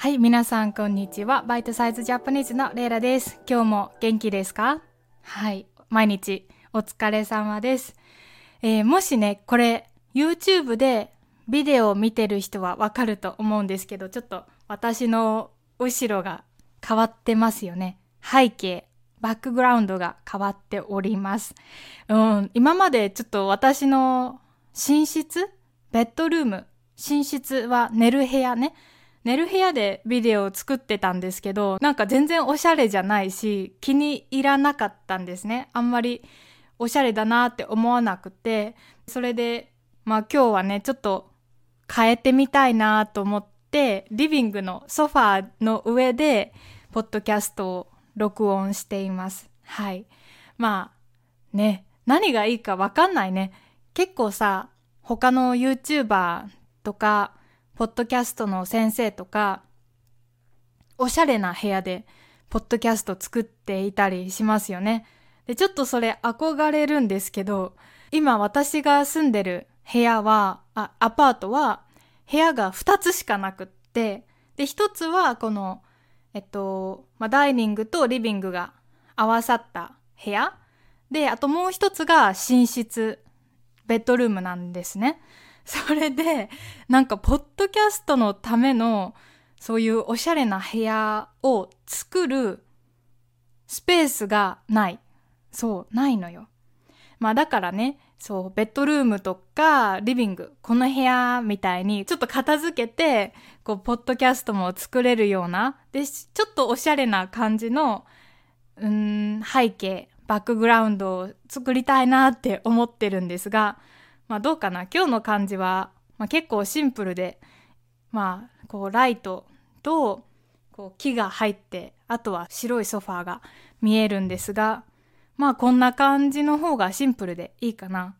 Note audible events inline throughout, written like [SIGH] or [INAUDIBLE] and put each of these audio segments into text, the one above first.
はい、皆さんこんにちは。バイトサイズジャパニーズのレイラです。今日も元気ですか？はい、毎日お疲れ様です。えー、もしね、これ YouTube でビデオを見てる人はわかると思うんですけど、ちょっと私の後ろが変わってますよね。背景、バックグラウンドが変わっております。うん、今までちょっと私の寝室ベッドルーム寝室は寝る部屋ね。寝る部屋でビデオを作ってたんですけど、なんか全然おしゃれじゃないし、気に入らなかったんですね。あんまりおしゃれだなって思わなくて、それで、まあ今日はね、ちょっと変えてみたいなと思って、リビングのソファーの上で、ポッドキャストを録音しています。はい。まあ、ね、何がいいかわかんないね。結構さ、他の YouTuber とか、ポッドキャストの先生とか、おしゃれな部屋で、ポッドキャスト作っていたりしますよね。で、ちょっとそれ憧れるんですけど、今私が住んでる部屋は、あ、アパートは、部屋が2つしかなくって、で、1つはこの、えっと、まあ、ダイニングとリビングが合わさった部屋。で、あともう一つが寝室、ベッドルームなんですね。それで、なんか、ポッドキャストのための、そういうおしゃれな部屋を作るスペースがない。そう、ないのよ。まあだからね、そう、ベッドルームとかリビング、この部屋みたいにちょっと片付けて、こう、ポッドキャストも作れるような、で、ちょっとおしゃれな感じの、うん、背景、バックグラウンドを作りたいなって思ってるんですが、まあどうかな今日の感じは、まあ、結構シンプルで、まあこうライトとこう木が入って、あとは白いソファーが見えるんですが、まあこんな感じの方がシンプルでいいかな。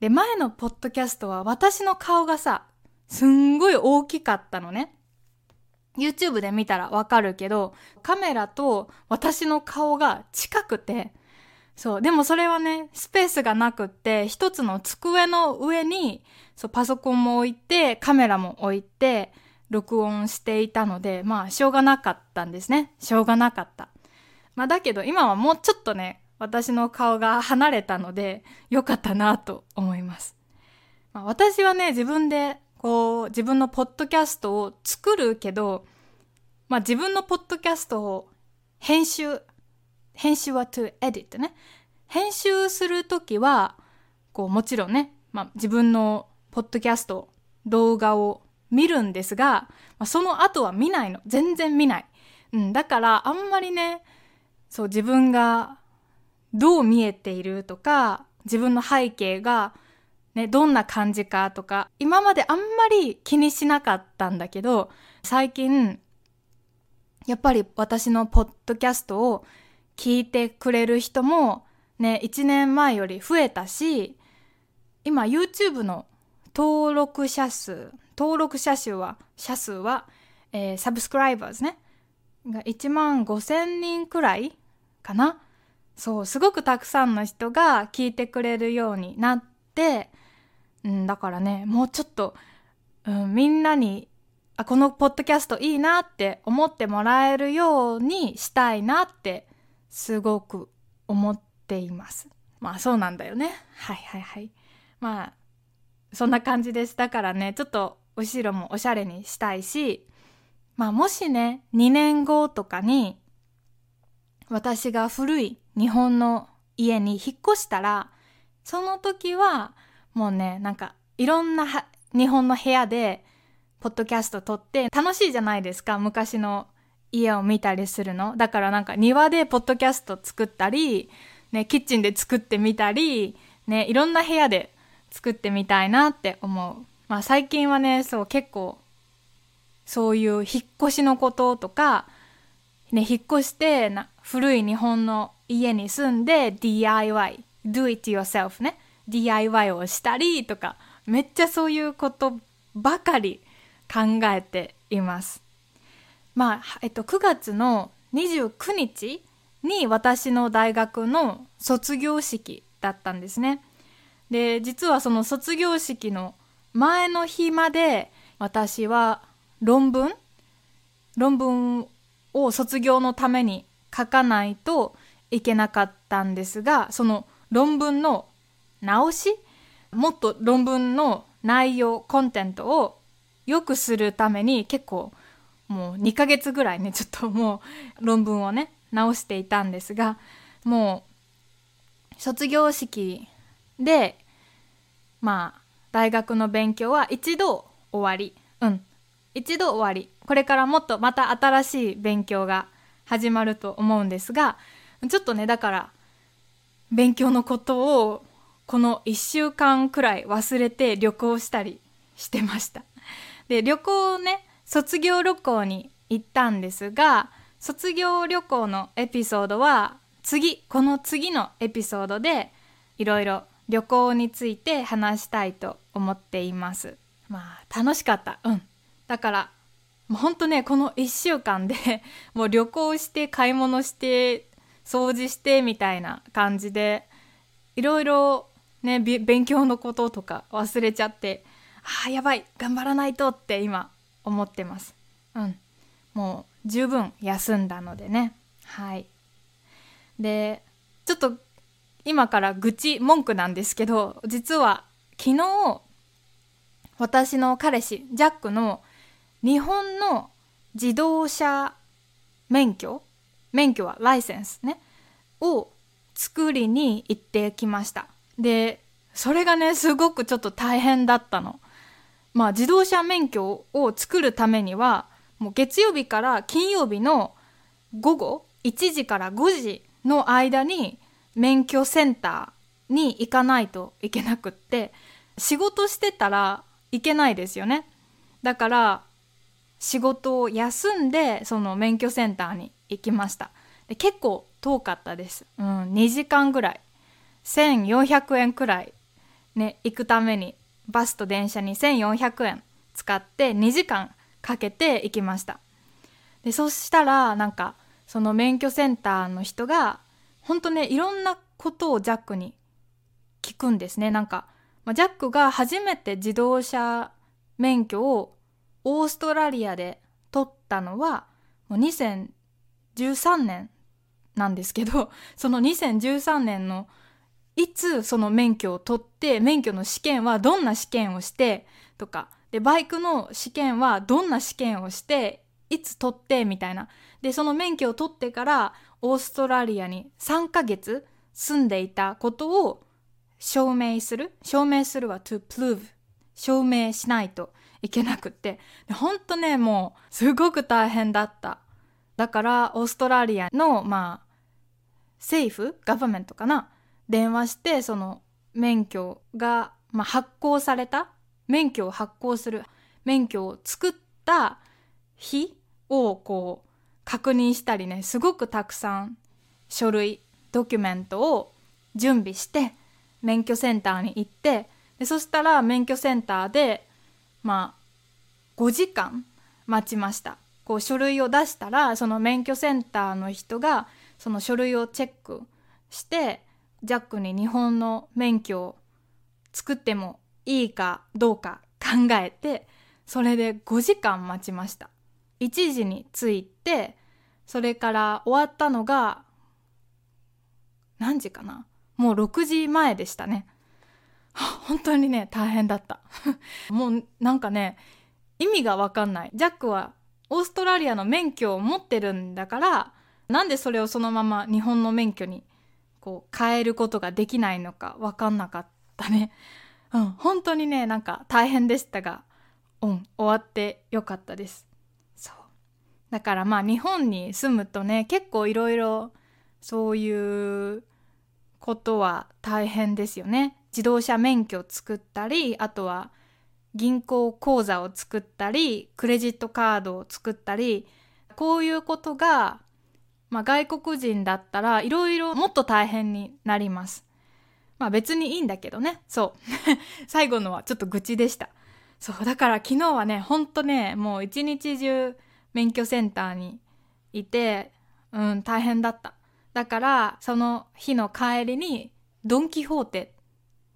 で、前のポッドキャストは私の顔がさ、すんごい大きかったのね。YouTube で見たらわかるけど、カメラと私の顔が近くて、そう。でもそれはね、スペースがなくって、一つの机の上に、そう、パソコンも置いて、カメラも置いて、録音していたので、まあ、しょうがなかったんですね。しょうがなかった。まあ、だけど今はもうちょっとね、私の顔が離れたので、よかったなと思います。まあ、私はね、自分で、こう、自分のポッドキャストを作るけど、まあ、自分のポッドキャストを編集、編集は to edit ね。編集するときは、こうもちろんね、まあ、自分のポッドキャスト、動画を見るんですが、まあ、その後は見ないの。全然見ない。うん、だからあんまりね、そう自分がどう見えているとか、自分の背景がね、どんな感じかとか、今まであんまり気にしなかったんだけど、最近、やっぱり私のポッドキャストを聞いてくれる人もね、1年前より増えたし、今 YouTube の登録者数、登録者数は、者数は、えー、サブスクライバーズね、が1万5千人くらいかな。そう、すごくたくさんの人が聞いてくれるようになって、ん、だからね、もうちょっと、うん、みんなに、あ、このポッドキャストいいなって思ってもらえるようにしたいなってすごく思っています。まあそうなんだよね。はいはいはい。まあそんな感じです。だからね、ちょっと後ろもおしゃれにしたいし、まあもしね、2年後とかに私が古い日本の家に引っ越したら、その時はもうね、なんかいろんな日本の部屋でポッドキャスト撮って楽しいじゃないですか。昔の家を見たりするの？だからなんか庭でポッドキャスト作ったり、ね、キッチンで作ってみたり、ね、いろんな部屋で作ってみたいなって思う。まあ最近はね、そう結構、そういう引っ越しのこととか、ね、引っ越してな古い日本の家に住んで DIY、do it yourself ね、DIY をしたりとか、めっちゃそういうことばかり考えています。まあ、えっと、9月の29日に私の大学の卒業式だったんですね。で、実はその卒業式の前の日まで私は論文論文を卒業のために書かないといけなかったんですがその論文の直しもっと論文の内容コンテンツを良くするために結構もう2ヶ月ぐらいね [LAUGHS] ちょっともう論文をね直していたんですがもう卒業式でまあ大学の勉強は一度終わり。うん。一度終わり。これからもっとまた新しい勉強が始まると思うんですがちょっとねだから勉強のことをこの1週間くらい忘れて旅行したりしてました。で旅行ね卒業旅行に行ったんですが卒業旅行のエピソードは次この次のエピソードでいろいろ旅行について話したいと思っています。まあ楽しかった。うん。だからもうほんとねこの1週間で [LAUGHS] もう旅行して買い物して掃除してみたいな感じでいろいろね勉強のこととか忘れちゃってあやばい頑張らないとって今思ってます。うん。もう十分休んだのでね。はい。でちょっと今から愚痴文句なんですけど実は昨日私の彼氏ジャックの日本の自動車免許免許はライセンスねを作りに行ってきました。でそれがねすごくちょっと大変だったの。まあ自動車免許を作るためにはもう月曜日から金曜日の午後1時から5時の間に免許センターに行かないといけなくって仕事してたらいけないですよね。だから仕事を休んでその免許センターに行きました。で結構遠かったです、うん、2時間ぐらい。1400円くらいね行くためにバスと電車に1400円使って2時間かけて行きました。でそしたらなんかその免許センターの人がほんとねいろんなことをジャックに聞くんですね。なんか、まあ、ジャックが初めて自動車免許をオーストラリアで取ったのはもう2013年なんですけどその2013年のいつその免許を取って免許の試験はどんな試験をしてとかでバイクの試験はどんな試験をしていつ取ってみたいな。でその免許を取ってからオーストラリアに3ヶ月住んでいたことを証明する。証明するは to prove 証明しないといけなくって。ほんとねもうすごく大変だった。だからオーストラリアのまあ政府ガバメントかな。電話してその免許が、まあ、発行された免許を発行する免許を作った日をこう確認したりねすごくたくさん書類ドキュメントを準備して免許センターに行ってでそしたら免許センターでまあ5時間待ちました。こう書類を出したらその免許センターの人がその書類をチェックしてジャックに日本の免許を作ってもいいかどうか考えてそれで5時間待ちました。1時に着いてそれから終わったのが何時かな？もう6時前でしたね。[LAUGHS] 本当にね大変だった。[LAUGHS] もうなんかね意味がわかんない。ジャックはオーストラリアの免許を持ってるんだからなんでそれをそのまま日本の免許にこう変えることができないのか分かんなかったね。[LAUGHS] うん、本当にね、なんか大変でしたが、うん、終わってよかったです。そう。だからまあ日本に住むとね、結構いろいろそういうことは大変ですよね。自動車免許を作ったり、あとは銀行口座を作ったり、クレジットカードを作ったり、こういうことがまあ、外国人だったらいろいろもっと大変になります。まあ別にいいんだけどね。そう。[LAUGHS] 最後のはちょっと愚痴でした。そう。だから昨日はね、ほんとね、もう一日中免許センターにいて、うん、大変だった。だからその日の帰りにドン・キホーテ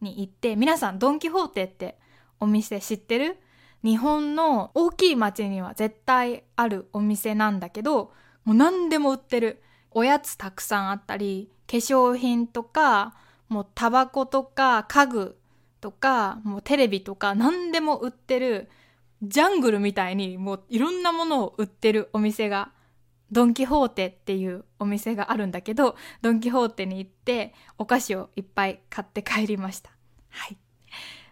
に行って、皆さんドン・キホーテってお店知ってる？日本の大きい町には絶対あるお店なんだけど、もう何でも売ってる。おやつたくさんあったり、化粧品とか、もうタバコとか家具とか、もうテレビとか何でも売ってる、ジャングルみたいにもういろんなものを売ってるお店が、ドンキホーテっていうお店があるんだけど、ドンキホーテに行ってお菓子をいっぱい買って帰りました。はい。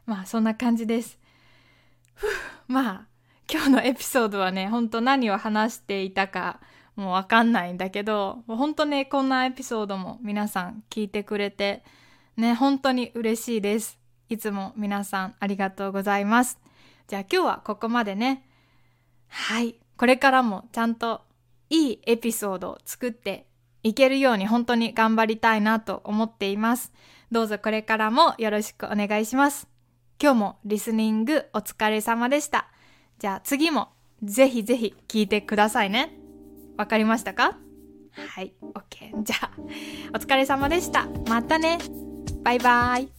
まあそんな感じです。ふまあ今日のエピソードはね、ほんと何を話していたかもうわかんないんだけど、ほんとね、こんなエピソードも皆さん聞いてくれて、ね、本当に嬉しいです。いつも皆さんありがとうございます。じゃあ今日はここまでね。はい。これからもちゃんといいエピソードを作っていけるように本当に頑張りたいなと思っています。どうぞこれからもよろしくお願いします。今日もリスニングお疲れ様でした。じゃあ次もぜひぜひ聞いてくださいね。わかりましたか？はい、OK。じゃあ、お疲れ様でした。またね。バイバイ。